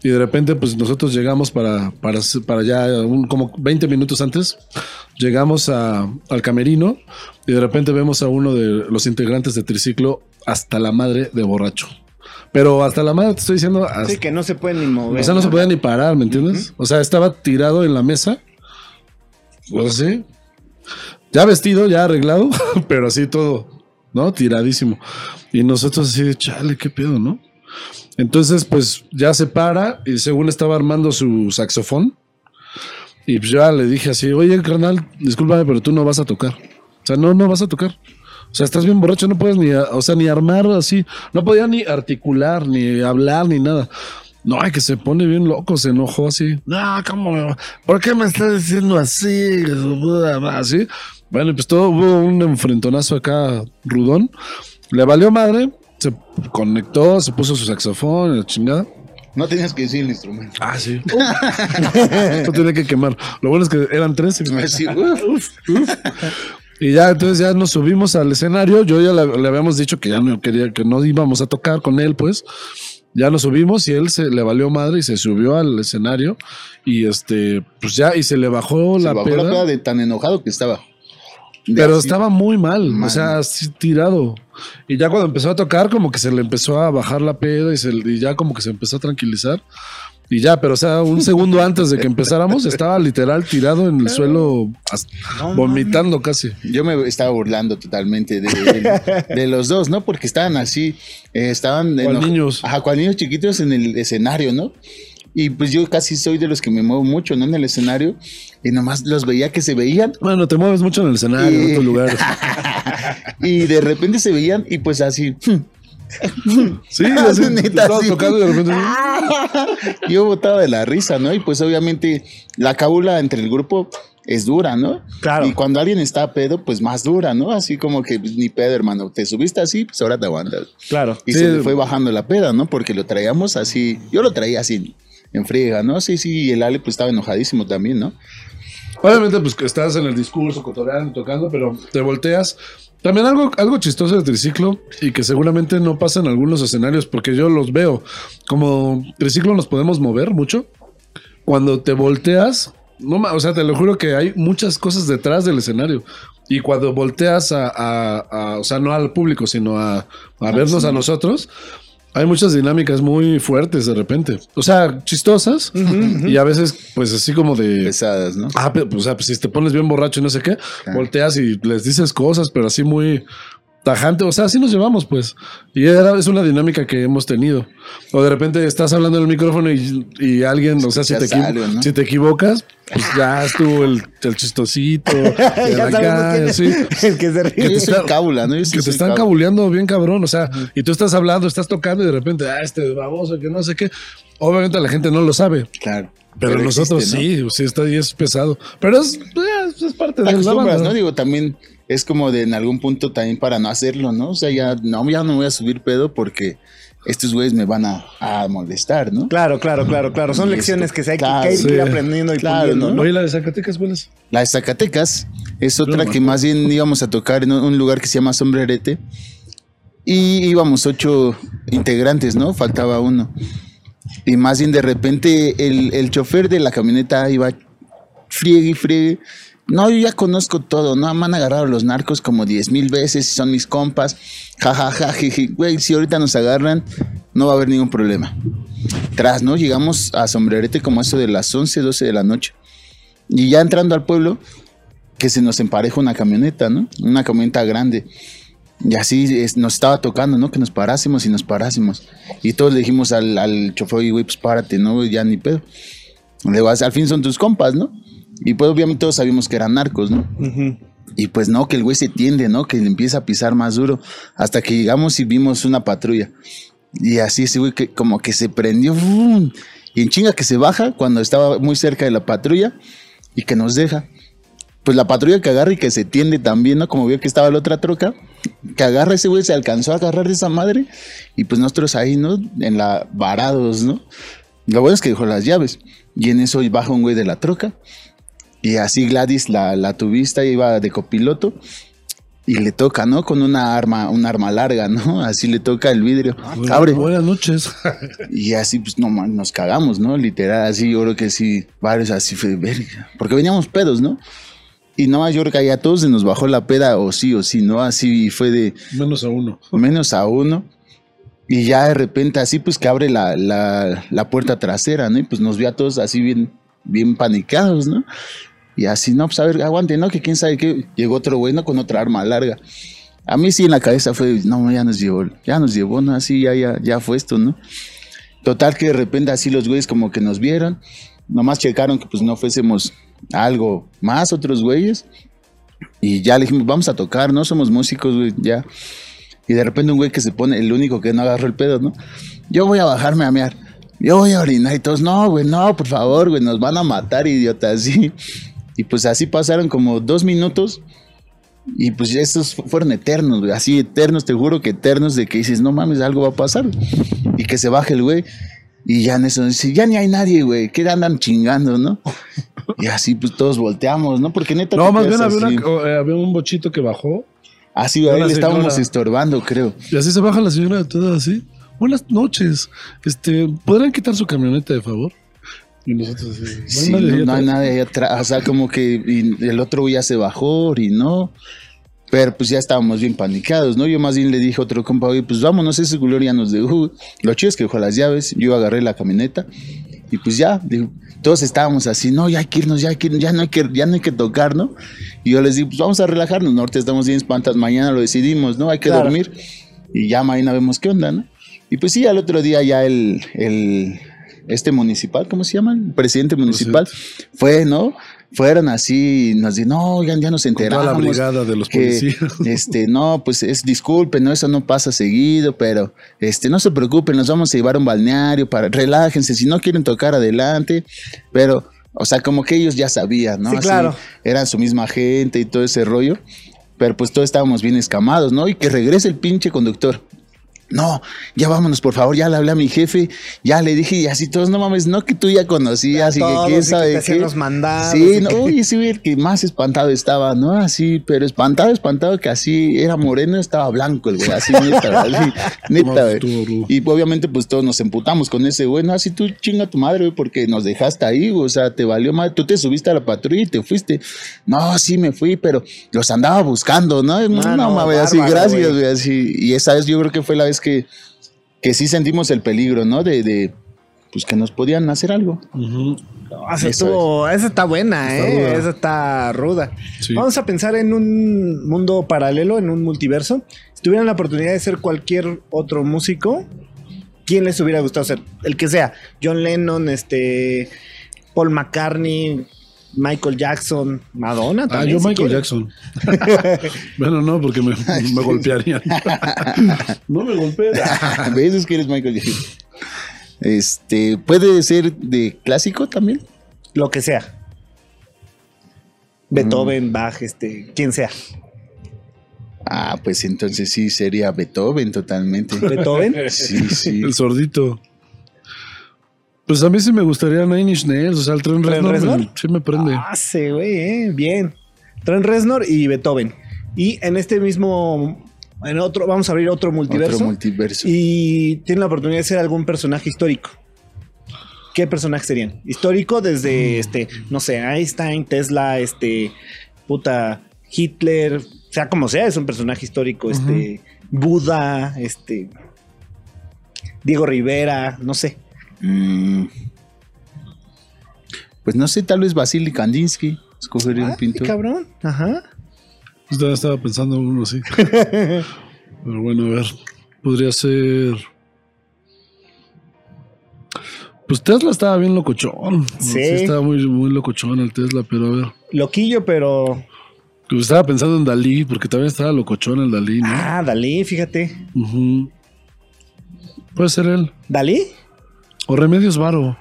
Y de repente, pues nosotros llegamos para, para, para ya un- como 20 minutos antes. Llegamos a- al camerino y de repente vemos a uno de los integrantes de Triciclo hasta la madre de borracho. Pero hasta la madre, te estoy diciendo, hasta- Sí, que no se pueden ni mover. o sea, no se podía ni parar, ¿me entiendes? O sea, estaba tirado en la mesa. O así. Ya vestido, ya arreglado, pero así todo, ¿no? Tiradísimo. Y nosotros así de chale, qué pedo, ¿no? Entonces, pues ya se para y según estaba armando su saxofón. Y pues ya le dije así, oye, carnal, discúlpame, pero tú no vas a tocar. O sea, no, no vas a tocar. O sea, estás bien borracho, no puedes ni, o sea, ni armar así. No podía ni articular, ni hablar, ni nada. No, que se pone bien loco, se enojó así. No, ¿cómo? ¿Por qué me estás diciendo así? Así. Bueno, pues todo hubo un enfrentonazo acá, rudón. Le valió madre, se conectó, se puso su saxofón, la chingada. No tenías que decir el instrumento. Ah, sí. no tenía que quemar. Lo bueno es que eran tres. y- Así, uf. Y ya, entonces ya nos subimos al escenario. Yo ya le, le habíamos dicho que ya no quería, que no íbamos a tocar con él, pues. Ya nos subimos y él se le valió madre y se subió al escenario. Y este, pues ya, y se le bajó Se la bajó peda. la peda de tan enojado que estaba. Pero así. estaba muy mal, Mal. o sea, así tirado. Y ya cuando empezó a tocar, como que se le empezó a bajar la peda y, se, y ya como que se empezó a tranquilizar. Y ya, pero o sea, un segundo antes de que empezáramos, estaba literal tirado en el suelo, as- vomitando casi. Yo me estaba burlando totalmente de, de- de los dos, ¿no? Porque estaban así, eh, estaban Cual niños. Ajá, cual niños chiquitos en el escenario, ¿no? Y pues yo casi soy de los que me muevo mucho, ¿no? En el escenario. Y nomás los veía que se veían. Bueno, te mueves mucho en el escenario, en otros lugares. Y de repente se veían y pues así. Sí, así, Neta, sí. tocando y de repente. Yo botaba de la risa, ¿no? Y pues obviamente la cábula entre el grupo es dura, ¿no? Claro. Y cuando alguien está pedo, pues más dura, ¿no? Así como que pues, ni pedo, hermano. Te subiste así, pues ahora te aguantas. Claro. Y Sí. se le fue bajando la peda, ¿no? Porque lo traíamos así. Yo lo traía así en friega, ¿no? Sí, sí. Y el Ale pues estaba enojadísimo también, ¿no? Obviamente, pues que estás en el discurso, cotoreando, tocando, pero te volteas. También algo, algo chistoso de triciclo y que seguramente no pasa en algunos escenarios porque yo los veo. Como triciclo nos podemos mover mucho. Cuando te volteas, no, o sea, te lo juro que hay muchas cosas detrás del escenario. Y cuando volteas a, a- a- o sea, no al público, sino a, a vernos a nosotros, hay muchas dinámicas muy fuertes de repente. O sea, chistosas y a veces, pues así como de. Pesadas, ¿no? Ah, pero, pues, o sea, pues, si te pones bien borracho y no sé qué, volteas y les dices cosas, pero así muy, tajante, o sea, así nos llevamos, pues. Y era, es una dinámica que hemos tenido. O de repente estás hablando en el micrófono y, y alguien, o sea, si te, si te equivocas, pues ya estuvo el, el chistosito. el ya acá, quién es el que se ríe. Yo te está- Que te están cábula. cabuleando bien cabrón, o sea, y tú estás hablando, estás tocando y de repente, ah, este baboso, que no sé qué. Obviamente la gente no lo sabe, Claro. pero, nosotros existe, ¿no? sí, sí está y es pesado. Pero es, es, es parte Te de la banda. ¿no? Digo, también es como de en algún punto también para no hacerlo, ¿no? O sea, ya no, ya no voy a subir pedo porque estos güeyes me van a, a molestar, ¿no? Claro, claro, claro, claro. Son Y lecciones esto, que se hay que- claro, que hay que ir sí. aprendiendo y Claro, ¿no? ¿no? Oye, la de Zacatecas, ¿cuál es? La de Zacatecas es otra que más bien íbamos a tocar en un- un lugar que se llama Sombrerete. Y íbamos ocho integrantes, ¿no? Faltaba uno. Y más bien de repente el, el chofer de la camioneta iba friegue y friegue. No, yo ya conozco todo, ¿no? Me han agarrado los narcos como diez mil veces son mis compas. Ja, ja, ja, jiji. Güey, si ahorita nos agarran, no va a haber ningún problema. Tras, ¿no? Llegamos a Sombrerete como eso de las 11, 12 de la noche. Y ya entrando al pueblo, que se nos empareja una camioneta, ¿no? Una camioneta grande. Y así nos estaba tocando, ¿no? Que nos parásemos y nos parásemos. Y todos le dijimos al, al chofer, "Oye, güey, pues párate, ¿no? Ya ni pedo. Le digo, al fin son tus compas, ¿no? Y pues obviamente todos sabíamos que eran narcos, ¿no? Ujú. Y pues no, que el güey se tiende, ¿no? Que le empieza a pisar más duro. Hasta que llegamos y vimos una patrulla. Y así ese güey que como que se prendió. ¡fum! Y en chinga que se baja cuando estaba muy cerca de la patrulla y que nos deja. Pues la patrulla que agarra y que se tiende también, ¿no? Como vio que estaba la otra troca, que agarra ese güey, se alcanzó a agarrar de esa madre. Y pues nosotros ahí, ¿no? En la varados, ¿no? Lo bueno es que dejó las llaves. Y en eso baja un güey de la troca. Y así Gladys, la, la tubista, iba de copiloto. Y le toca, ¿no? Con una arma, un arma larga, ¿no? Así le toca el vidrio. Bueno, Abre. Buenas noches. Y así, pues, no, man, nos cagamos, ¿no? Literal, así, yo creo que sí, varios así fue, verga. Porque veníamos pedos, ¿no? Y no, yo creo que a todos se nos bajó la peda, o sí, o sí, ¿no? Así fue de Menos a uno. menos a uno. Y ya de repente, así, pues, que abre la, la, la puerta trasera, ¿no? Y pues nos vio a todos así bien, bien panicados, ¿no? Y así, no, pues, a ver, aguante, ¿no? Que quién sabe qué. Llegó otro güey, ¿no? Con otra arma larga. A mí sí en la cabeza fue, no, ya nos llevó, ya nos llevó, ¿no? Así, ya, ya, ya fue esto, ¿no? Total que de repente así los güeyes como que nos vieron, nomás checaron que pues no fuésemos algo más, otros güeyes, y ya le dijimos, vamos a tocar, no somos músicos, güey, ya. Y de repente un güey que se pone, el único que no agarró el pedo, ¿no? Yo voy a bajarme a mear, yo voy a orinar y todos, no, güey, no, por favor, güey, nos van a matar, idiotas, sí. Y pues así pasaron como dos minutos. Y pues estos fu- fueron eternos, güey. Así eternos, te juro que eternos de que dices, no mames, algo va a pasar. Y que se baje el güey. Y ya en eso dice, ya ni hay nadie, güey. ¿Qué andan chingando, no? Y así pues todos volteamos, ¿no? Porque neta. No, más bien había, una- eh, había un bochito que bajó Así, güey, ahí una le estábamos estorbando, creo. y así se baja la señora toda así. Buenas noches. Este, ¿podrán quitar su camioneta de favor? Y nosotros así, no hay Sí, no, no hay nadie atrás. O sea, como que y el otro ya se bajó, orinó. Pero pues ya estábamos bien panicados, ¿no? Yo más bien le dije a otro compa, oye, pues vámonos, ese culero ya nos dejó. Lo chido es que dejó las llaves, yo agarré la camioneta y pues ya, digo, todos estábamos así, no, ya hay que irnos, ya hay que ya no hay que, ya no hay que tocar, ¿no? Y yo les digo, pues vamos a relajarnos, ¿no? Ahorita estamos bien espantados, mañana lo decidimos, ¿no? Hay que Claro. dormir y ya mañana vemos qué onda, ¿no? Y pues sí, al otro día ya el, el este municipal, ¿cómo se llama? El presidente municipal fue, ¿no? Fueron así, nos dijeron, no, oigan, ya nos toda enteramos. la brigada de los que, policías. este, no, pues es disculpen, no, eso no pasa seguido, pero este, no se preocupen, nos vamos a llevar a un balneario para, relájense, si no quieren tocar adelante, pero, o sea, como que ellos ya sabían, ¿no? Sí, Así, claro. Eran su misma gente y todo ese rollo, pero pues todos estábamos bien escamados, ¿no? Y que regrese el pinche conductor. No, ya vámonos, por favor, ya le hablé a mi jefe, ya le dije, y así todos, no mames, no que tú ya conocías, y que todos, y quién que sabe te qué. los mandados, Sí, no, que- uy, sí, el que más espantado estaba, ¿no? Así, pero espantado, espantado, que así era moreno, estaba blanco el güey, así, neta, así, neta, No, güey. Y obviamente, pues todos nos emputamos con ese güey, no, así tú chinga tu madre, güey, porque nos dejaste ahí, güey, o sea, te valió madre, tú te subiste a la patrulla y te fuiste. No, sí me fui, pero los andaba buscando, ¿no? No, Ah, no, mames, así, gracias, güey, así. Y esa vez yo creo que fue la vez que, que sí sentimos el peligro, ¿no? De, de, pues que nos podían hacer algo. Ah, esa, Eso estuvo- esa está buena, Está ¿eh? Esa está ruda. Sí. Vamos a pensar en un mundo paralelo, en un multiverso. Si tuvieran la oportunidad de ser cualquier otro músico, ¿quién les hubiera gustado ser? El que sea. John Lennon, este, Paul McCartney, Michael Jackson, Madonna. Ah, también, yo si Michael. Jackson. bueno, no, porque me, me golpearían. no me golpees. ¿Ves? Es que eres Michael Jackson. Este, ¿puede ser de clásico también? Lo que sea. Beethoven, Bach, este, quien sea. Ah, pues entonces sí sería Beethoven totalmente. Beethoven. Sí, sí. El sordito. Pues a mí sí me gustaría Nine Inch Nails, o sea, el tren ¿Tren Reznor, Reznor? me- sí me prende. Ah, sí, güey, eh, bien. Trent Reznor y Beethoven. Y en este mismo, en otro, vamos a abrir otro multiverso. Otro multiverso. y tienen la oportunidad de ser algún personaje histórico. ¿Qué personaje serían? Histórico Mm. desde, este, no sé, Einstein, Tesla, este, puta, Hitler, sea como sea, es un personaje histórico, este, Buda, este, Diego Rivera, no sé. Mm. Pues no sé, tal vez Vasily Kandinsky. Escogería un Ay, pintor. cabrón, ajá. Estaba, estaba pensando uno así. Pero bueno, a ver. Podría ser. Pues Tesla estaba bien locochón. Sí. estaba muy, muy locochón el Tesla, pero a ver. Loquillo, pero. Pues estaba pensando en Dalí, porque también estaba locochón el Dalí, ¿no? Ah, Dalí, fíjate. Ujú. Puede ser él. ¿Dalí? O Remedios Varo.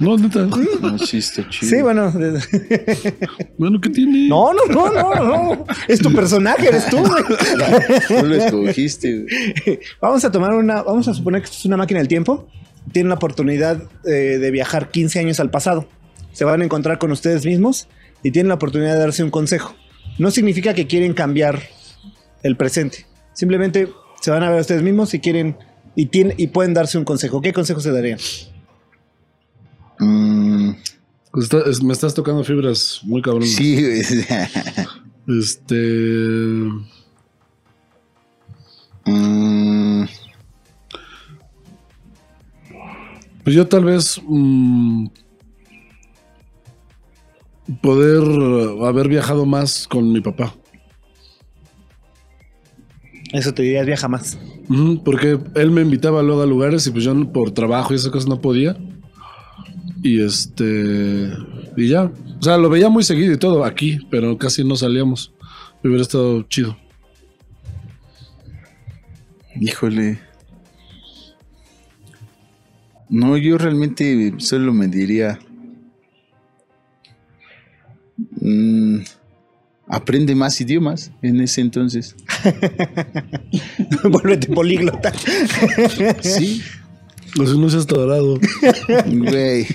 no, neta. No, sí, está chido. Sí, bueno. Bueno, ¿qué tiene? No, no, no, no, no. Es tu personaje, eres tú, güey. Tú lo escogiste. Vamos a tomar una. Vamos a suponer que esto es una máquina del tiempo. Tienen la oportunidad eh, de viajar 15 años al pasado. Se van a encontrar con ustedes mismos y tienen la oportunidad de darse un consejo. No significa que quieren cambiar el presente. Simplemente se van a ver a ustedes mismos si quieren y, tienen, y pueden darse un consejo. ¿Qué consejo se darían? Mm, Pues está- es- me estás tocando fibras muy cabronas. sí. Este. Mm, Pues yo tal vez. mm, poder haber viajado más con mi papá. Eso te dirías viaja más. Porque él me invitaba luego a lugares y pues yo por trabajo y esas cosas no podía. Y este. Y ya. O sea, lo veía muy seguido y todo aquí, pero casi no salíamos. Hubiera estado chido. híjole. No, yo realmente solo me diría. mm, aprende más idiomas en ese entonces. Vuélvete políglota. Sí, O sea, no seas dorado. güey.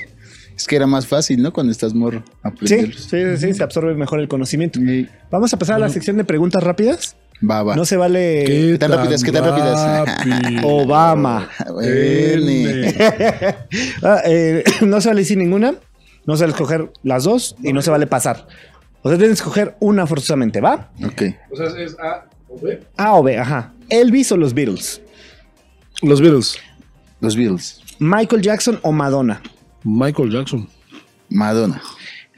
Es que era más fácil, ¿no? Cuando estás morro, Sí, aprenderlos. sí, sí, sí, se absorbe mejor el conocimiento. Sí. Vamos a pasar a la sección de preguntas rápidas. Va, va. No se vale ¿Qué tan rápidas? ¿Qué tan rápidas? Obama. N. Ah, eh, no se vale decir ninguna. No se vale escoger las dos y no se vale pasar. O sea, tienes que escoger una forzosamente, ¿va? Ok. O sea, es A B. A o B, ajá. Elvis o los Beatles. Los Beatles. Los Beatles. Michael Jackson o Madonna. Michael Jackson. Madonna.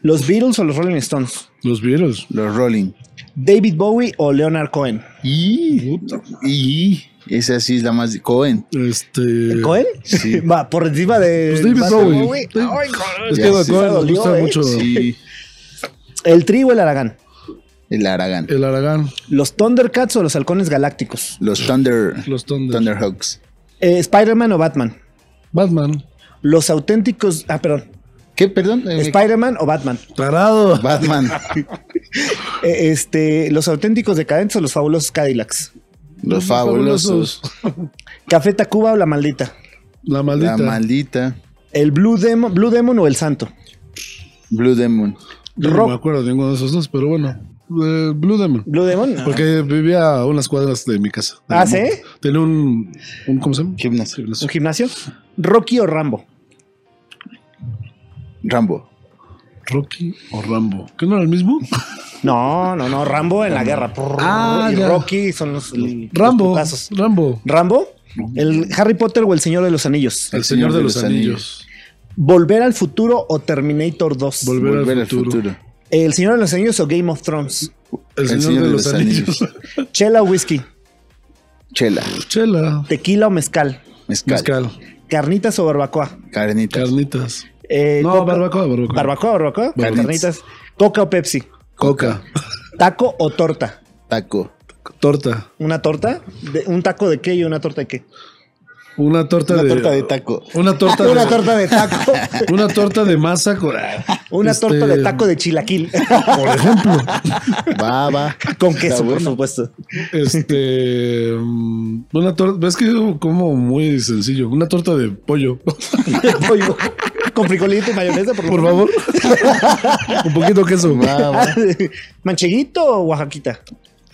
Los Beatles o los Rolling Stones. Los Beatles. Los Rolling. David Bowie o Leonard Cohen. Y. Y. Esa sí es la más. Cohen. Este. ¿Cohen? Sí. Va por encima de Pues David Bad Bowie. Ay, Es que. Cohen nos gusta eh. mucho Sí. El Tri o el Aragán. El Aragán. el Aragán. Los Thundercats o los Halcones Galácticos. Los Thunder. Los Thunder. Thunderhawks. Eh, Spider-Man o Batman. Batman. Los auténticos. Ah, perdón. ¿Qué? Perdón. Eh, Spider-Man o Batman. Tarado. Batman. Eh, este, los auténticos decadentes o los fabulosos Cadillacs. Los fabulosos. Café Tacuba o la maldita. La maldita. La maldita. El Blue Demon, Blue Demon o el Santo. Blue Demon. Yo no me acuerdo de ninguno de esos dos, pero bueno. Eh, Blue Demon. Blue Demon. Porque vivía a unas cuadras de mi casa. Ah, ¿sí? Tenía un, un ¿cómo se llama? Gimnasio. Un gimnasio. Rocky o Rambo. Rambo. Rocky o Rambo. ¿Qué no era el mismo? No, no, no. Rambo en la guerra. Ah, y ya. Rocky son los, los Rambo. Rambo. Rambo. El Harry Potter o el Señor de los Anillos. El Señor de los Anillos. Volver al futuro o Terminator 2. Volver, Volver al futuro. El Señor de los Anillos o Game of Thrones. El Señor, de, los, Anillos. Chela o whisky. Chela, Chela. Tequila o mezcal. mezcal, Mezcal. Carnitas o barbacoa. carnitas, Carnitas. Eh, No, coca- barbacoa, barbacoa. Barbacoa, barbacoa. Carnitas. Carnitas. Coca o Pepsi. Coca. Taco o torta. taco, Torta. ¿Una torta? ¿Un taco de qué y una torta de qué? Una torta una de. torta de taco. Una torta Una de. torta de taco. Una torta de masa con. Una Este, torta de taco de chilaquil. Por ejemplo. Va, va. Con Está queso, por bueno. supuesto. Este. mm, Una torta. Es que es como muy sencillo. Una torta de pollo. Pollo. Con frijolito y mayonesa, por, Por favor. Un poquito queso. Va, va. ¿Mancheguito o oaxaquita?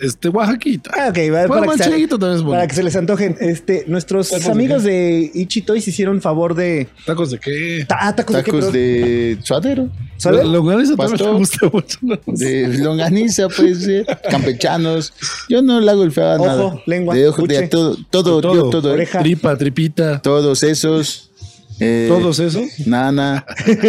Este, Oaxaquita. Ah, ok, va, Bueno, para, que se, también es bueno. para que se les antojen. Este, nuestros ¿Tacos de amigos de Ichi Toys hicieron favor de. ¿Tacos de qué? Ta- ah, tacos, de qué, de suadero, longaniza también Pastor. me gusta mucho. ¿no? de longaniza, pues, de campechanos. Yo no le hago el feo a Ojo, nada. lengua, de ojo, de todo, todo, Todo. yo todo. Oreja. Tripa, tripita. Todos esos. eh, Todos esos. Nana.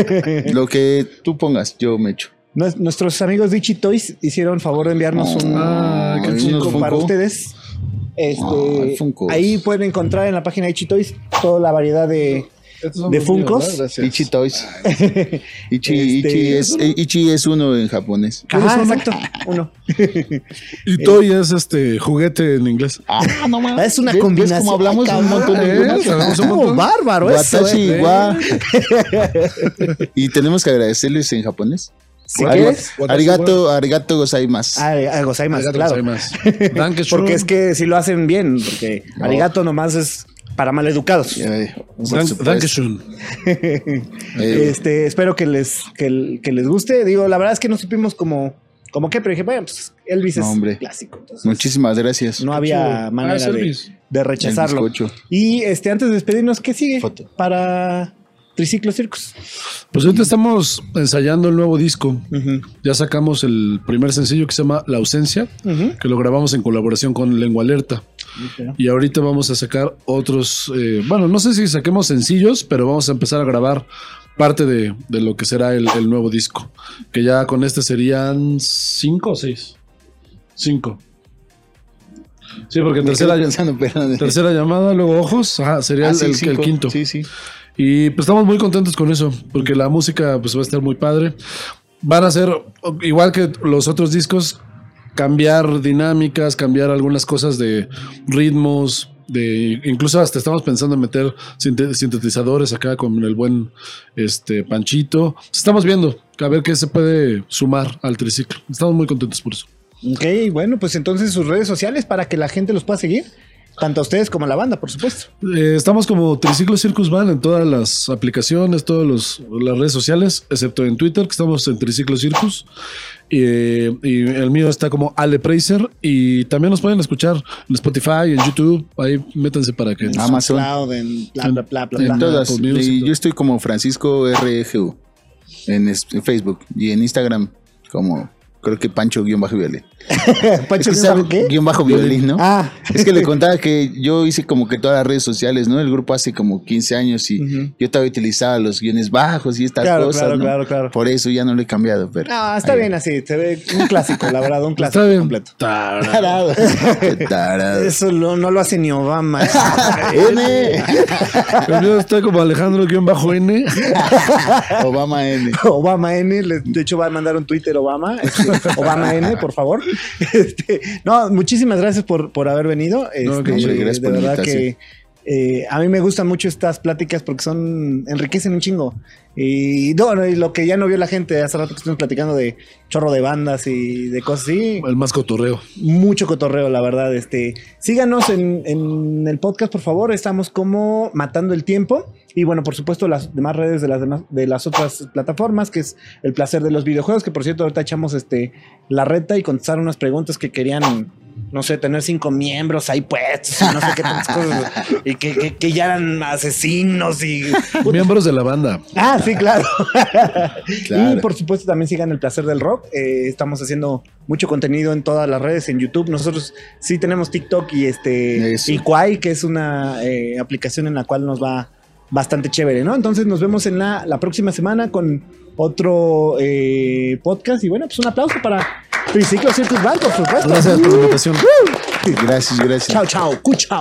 lo que tú pongas, yo me echo. Nues- Nuestros amigos de Ichi Toys hicieron favor de enviarnos un, Ah, un Funko para ustedes. Este, Ah, ahí pueden encontrar en la página de Ichi Toys toda la variedad de, de Funkos. Ichi Toys. Ichi, Este, Ichi, es, eh, Ichi es uno en japonés. Ajá, exacto. Uno. Y Toy es este juguete en inglés. Ah, no mames. Es una ¿Ves- ves combinación. cómo hablamos Ay, un montón de cabrón. idiomas? Eh, sabemos un Estuvo montón. bárbaro eso. Watashi eh. wa. y tenemos que agradecerles en japonés. Si quieres. Arigato, arigato gozaimasu. Ah, ah, gozaimasu, Arigato claro. Porque es que si lo hacen bien, porque arigato nomás es para maleducados. Dankeschön. Eh, Este, espero que les, que, que les guste. Digo, la verdad es que no supimos como, como qué, pero dije, bueno, pues Elvis es No, hombre. clásico. entonces muchísimas gracias. no había manera de, rechazarlo. Y este, antes de despedirnos, ¿qué sigue Foto. para Triciclo Circus? Pues ahorita estamos ensayando el nuevo disco. Ya sacamos el primer sencillo que se llama La Ausencia, que lo grabamos en colaboración con Lengua Alerta. Y ahorita vamos a sacar otros, eh, bueno, no sé si saquemos sencillos, pero vamos a empezar a grabar parte de, de lo que será el, el nuevo disco. Que ya con este serían cinco o seis. Cinco. Sí, porque tercera, pensando, tercera llamada, luego ojos, ajá, sería Ah, el, sí, el- quinto. Sí, sí. Y pues estamos muy contentos con eso, porque la música pues va a estar muy padre. Van a ser, igual que los otros discos, cambiar dinámicas, cambiar algunas cosas de ritmos, de incluso hasta estamos pensando en meter sinte- sintetizadores acá con el buen este Panchito. Estamos viendo a ver qué se puede sumar al triciclo. Estamos muy contentos por eso. Ok, bueno, pues entonces sus redes sociales para que la gente los pueda seguir. Tanto a ustedes como a la banda, por supuesto. Eh, estamos como Triciclo Circus Van en todas las aplicaciones, todas los- las redes sociales, excepto en Twitter, que estamos en Triciclo Circus. Eh, y el mío está como Ale Preiser. Y también nos pueden escuchar en Spotify, en YouTube. Ahí métanse para que. Amazon. En bla, bla, bla, bla, En bla. En todas. Y todo. yo estoy como Francisco RGU en, es- en Facebook y en Instagram como creo que Pancho guion bajo violín. Pancho, Es que sabe- ¿qué? guion bajo violín, ¿no? Ah, Es que le contaba que yo hice como que todas las redes sociales, ¿no? El grupo hace como 15 años y yo todavía utilizaba los guiones bajos y estas Claro, cosas, claro, ¿no? claro, claro. Por eso ya no lo he cambiado, pero... no, está bien así. Se ve un clásico, la verdad, un clásico Está bien. completo. Tarado. Qué tarado. Eso lo- no lo hace ni Obama. N. El mío está como Alejandro-N. Obama N. Obama N, le- de hecho va a mandar un Twitter Obama, este, Obama N, por favor. Este, no, muchísimas gracias por, por haber venido. Este, que gracias de verdad que eh, a mí me gustan mucho estas pláticas porque son enriquecen un chingo. Y, no, no, y lo que ya no vio la gente hace rato que estuvimos platicando de chorro de bandas y de cosas así, El más cotorreo. mucho cotorreo, la verdad. Este, síganos en, en el podcast, por favor. Estamos como Matando el Tiempo. Y bueno, por supuesto, las demás redes de las demás, de las otras plataformas, que es el placer de los videojuegos, que por cierto, ahorita echamos este la reta y contestaron unas preguntas que querían no sé, tener cinco miembros ahí puestos y no sé qué tantas cosas. Y que, que- que ya eran asesinos y. Miembros de la banda. Ah, sí, claro. Claro. Y por supuesto también sigan el placer del rock. Eh, estamos haciendo mucho contenido en todas las redes, en YouTube. Nosotros sí tenemos TikTok y este Eso. y Kwai, que es una eh, aplicación en la cual nos va bastante chévere, ¿no? Entonces nos vemos en la, la próxima semana con otro eh, podcast. Y bueno, pues un aplauso para Triciclo Circus Band, por supuesto. Gracias por la invitación. Gracias, gracias. Chao, chao, cuchao.